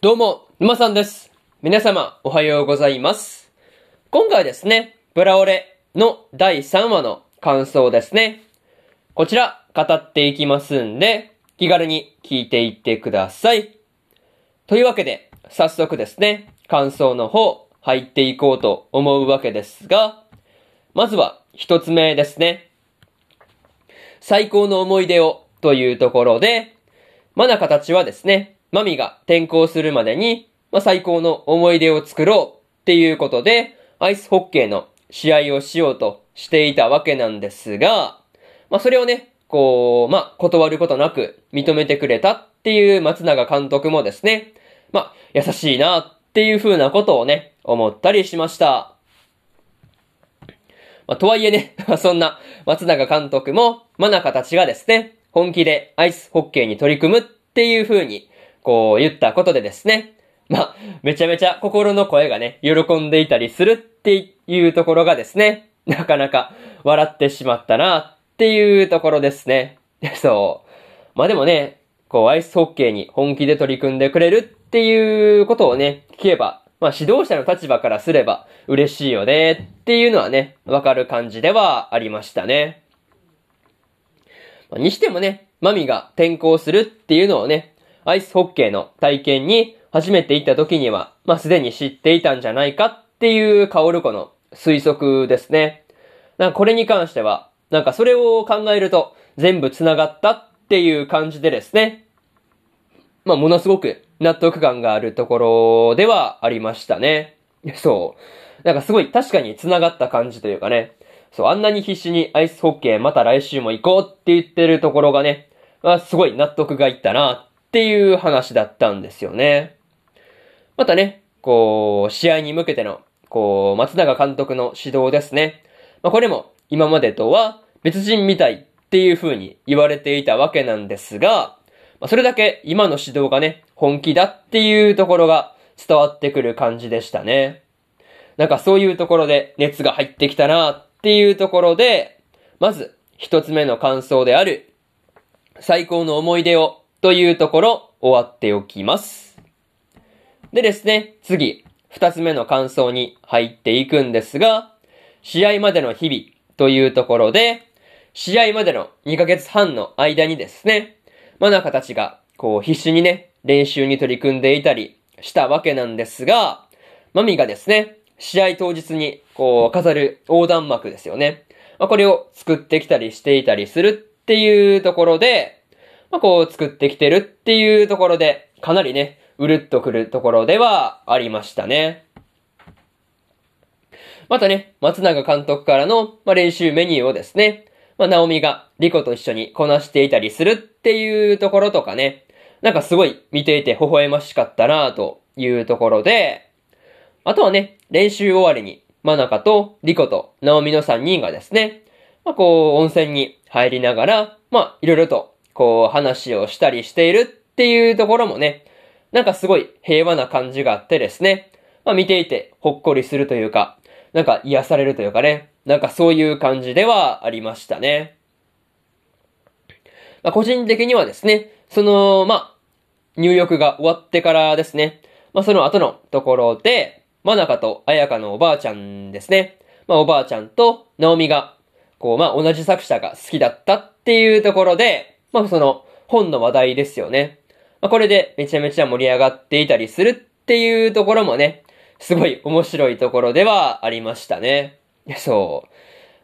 どうも、沼さんです。皆様、おはようございます。今回ですね、ブラオレの第3話の感想ですね。こちら、語っていきますんで、気軽に聞いていってください。というわけで、早速ですね、感想の方、入っていこうと思うわけですが、まずは、一つ目ですね。最高の思い出をというところで、マナカたちはですね、マミが転校するまでに、まあ、最高の思い出を作ろうっていうことで、アイスホッケーの試合をしようとしていたわけなんですが、まあ、それをね、こう、まあ、断ることなく認めてくれたっていう松永監督もですね、まあ、優しいなっていう風なことをね、思ったりしました。まあ、とはいえね、そんな松永監督も、マナカたちがですね、本気でアイスホッケーに取り組むっていう風に、こう言ったことでですね、まあ、めちゃめちゃ心の声がね、喜んでいたりするっていうところがですね、なかなか笑ってしまったなっていうところですね。そう。まあでもね、こうアイスホッケーに本気で取り組んでくれるっていうことをね、聞けば、まあ指導者の立場からすれば嬉しいよねっていうのはね、わかる感じではありましたね。まあにしてもね、マミが転校するっていうのをね、アイスホッケーの体験に初めて行った時には、まあすでに知っていたんじゃないかっていうカオルコの推測ですね。なんかこれに関しては、なんかそれを考えると全部繋がったっていう感じでですね。まあものすごく納得感があるところではありましたね。そう。なんかすごい確かに繋がった感じというかね。そう、あんなに必死にアイスホッケーまた来週も行こうって言ってるところがね、まあ、すごい納得がいったなっていう話だったんですよね。またね、こう、試合に向けての、こう、松永監督の指導ですね。まあ、これも今までとは別人みたいっていう風に言われていたわけなんですが、まあ、それだけ今の指導がね、本気だっていうところが伝わってくる感じでしたね。なんかそういうところで熱が入ってきたなっていうところで、まず一つ目の感想である、最高の思い出をというところ終わっておきます。でですね、次、二つ目の感想に入っていくんですが、試合までの日々というところで、試合までの2ヶ月半の間にですね、マナカたちが、こう必死にね、練習に取り組んでいたりしたわけなんですが、マミがですね、試合当日に、こう、飾る横断幕ですよね。まあ、これを作ってきたりしていたりするっていうところで、まあ、こう作ってきてるっていうところで、かなりね、うるっとくるところではありましたね。またね、松永監督からの、まあ、練習メニューをですね、まあ、ナオミがリコと一緒にこなしていたりするっていうところとかね、なんかすごい見ていて微笑ましかったなというところで、あとはね、練習終わりに、マナカとリコとナオミの3人がですね、まあこう、温泉に入りながら、まあいろいろと、こう、話をしたりしているっていうところもね、なんかすごい平和な感じがあってですね、まあ見ていてほっこりするというか、なんか癒されるというかね、なんかそういう感じではありましたね。まあ個人的にはですね、その、まあ、入浴が終わってからですね、まあその後のところで、マナカとアヤカのおばあちゃんですね。まあおばあちゃんとナオミが、こう、まあ同じ作者が好きだったっていうところで、まあその本の話題ですよね。まあこれでめちゃめちゃ盛り上がっていたりするっていうところもね、すごい面白いところではありましたね。そう。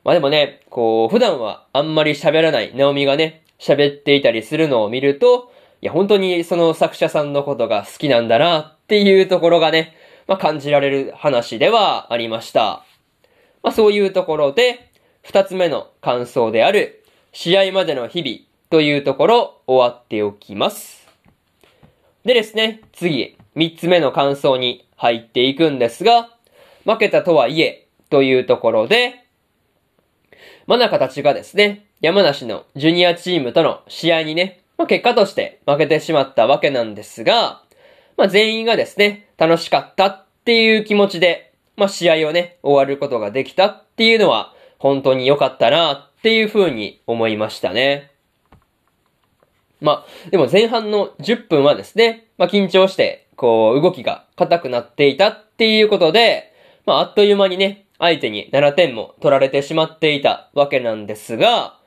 まあでもね、こう、普段はあんまり喋らないナオミがね、喋っていたりするのを見ると、いや、本当にその作者さんのことが好きなんだなっていうところがね、まあ、感じられる話ではありました。まあ、そういうところで、二つ目の感想である、試合までの日々というところ終わっておきます。でですね、次、三つ目の感想に入っていくんですが、負けたとはいえ、というところで、マナカたちがですね、山梨のジュニアチームとの試合にね、まあ、結果として負けてしまったわけなんですが、まあ、全員がですね、楽しかったっていう気持ちで、まあ、試合をね、終わることができたっていうのは、本当に良かったなっていう風に思いましたね。まあ、でも前半の10分はですね、まあ緊張して、こう、動きが硬くなっていたっていうことで、まあ、あっという間にね、相手に7点も取られてしまっていたわけなんですが、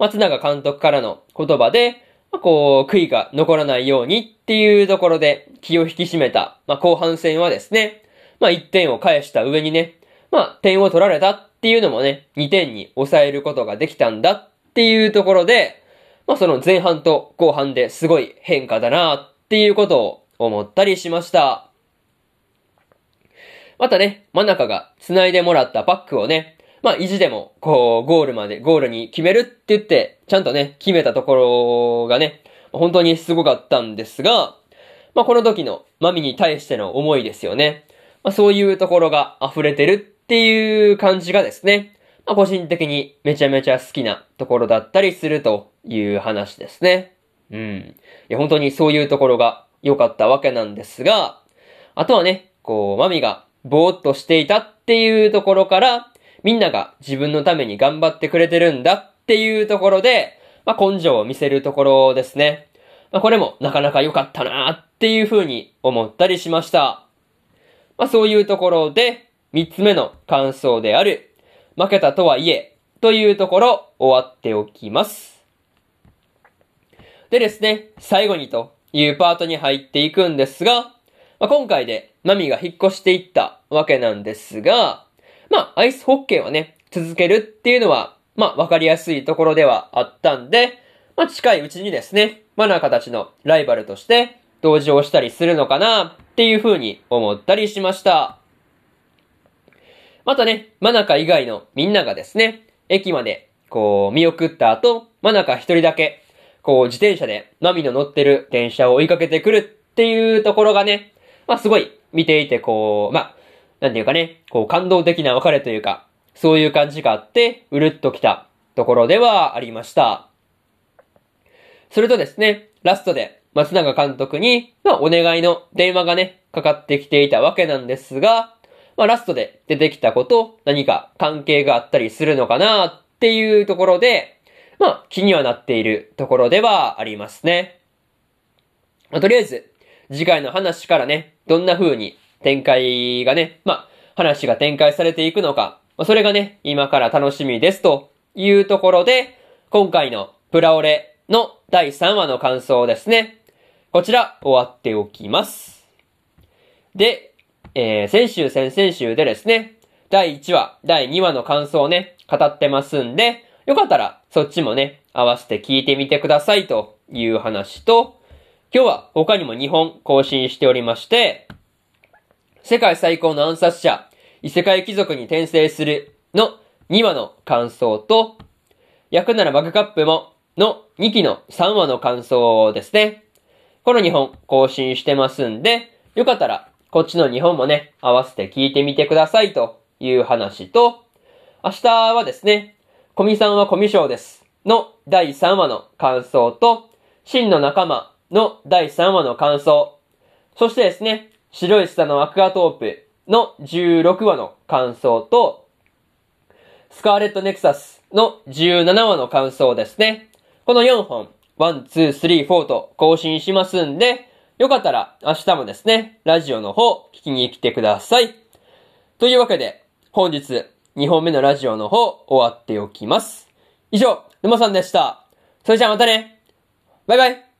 松永監督からの言葉で、まあ、こう、悔いが残らないようにっていうところで気を引き締めた、まあ、後半戦はですね、まあ、1点を返した上にね、まあ、点を取られたっていうのもね、2点に抑えることができたんだっていうところで、まあ、その前半と後半ですごい変化だなっていうことを思ったりしました。またね、真中が繋いでもらったパックをね、まあ、意地でも、こう、ゴールまで、ゴールに決めるって言って、ちゃんとね、決めたところがね、本当にすごかったんですが、まあ、この時のマミに対しての思いですよね。まあ、そういうところが溢れてるっていう感じがですね、まあ、個人的にめちゃめちゃ好きなところだったりするという話ですね。うん。いや、本当にそういうところが良かったわけなんですが、あとはね、こう、マミがぼーっとしていたっていうところから、みんなが自分のために頑張ってくれてるんだっていうところで、まあ、根性を見せるところですね。まあ、これもなかなか良かったなっていう風に思ったりしました。まあ、そういうところで、三つ目の感想である、負けたとはいえ、というところ、終わっておきます。でですね、最後にというパートに入っていくんですが、まあ、今回でマミが引っ越していったわけなんですが、まあ、アイスホッケーをね、続けるっていうのは、まあ、わかりやすいところではあったんで、まあ、近いうちにですね、マナカたちのライバルとして登場したりするのかなっていう風に思ったりしました。またね、マナカ以外のみんながですね、駅までこう見送った後、マナカ一人だけ、こう自転車でマミの乗ってる電車を追いかけてくるっていうところがね、まあすごい見ていてこう、まあ、なんていうかね、こう感動的な別れというか、そういう感じがあって、うるっときたところではありました。それとですね、ラストで松永監督に、まあお願いの電話がね、かかってきていたわけなんですが、まあラストで出てきたこと、何か関係があったりするのかなっていうところで、まあ気にはなっているところではありますね。まあ、とりあえず、次回の話からね、どんな風に展開がね、まあ、話が展開されていくのか、まあ、それがね、今から楽しみですというところで、今回のプラオレの第3話の感想ですね。こちら、終わっておきます。で、えー、先週、先々週でですね、第1話、第2話の感想をね、語ってますんで、よかったら、そっちもね、合わせて聞いてみてくださいという話と、今日は他にも2本更新しておりまして、世界最高の暗殺者、異世界貴族に転生するの2話の感想と、焼くならマグカップもの2期の3話の感想ですね。この2本更新してますんで、よかったらこっちの2本もね、合わせて聞いてみてくださいという話と、明日はですね、コミさんはコミショウですの第3話の感想と、真の仲間の第3話の感想。そしてですね、白い下のアクアトープの16話の感想と、スカーレットネクサスの17話の感想ですね。この4本、1、2、3、4と更新しますんで、よかったら明日もですね、ラジオの方聞きに来てください。というわけで、本日2本目のラジオの方終わっておきます。以上、沼さんでした。それじゃあまたねバイバイ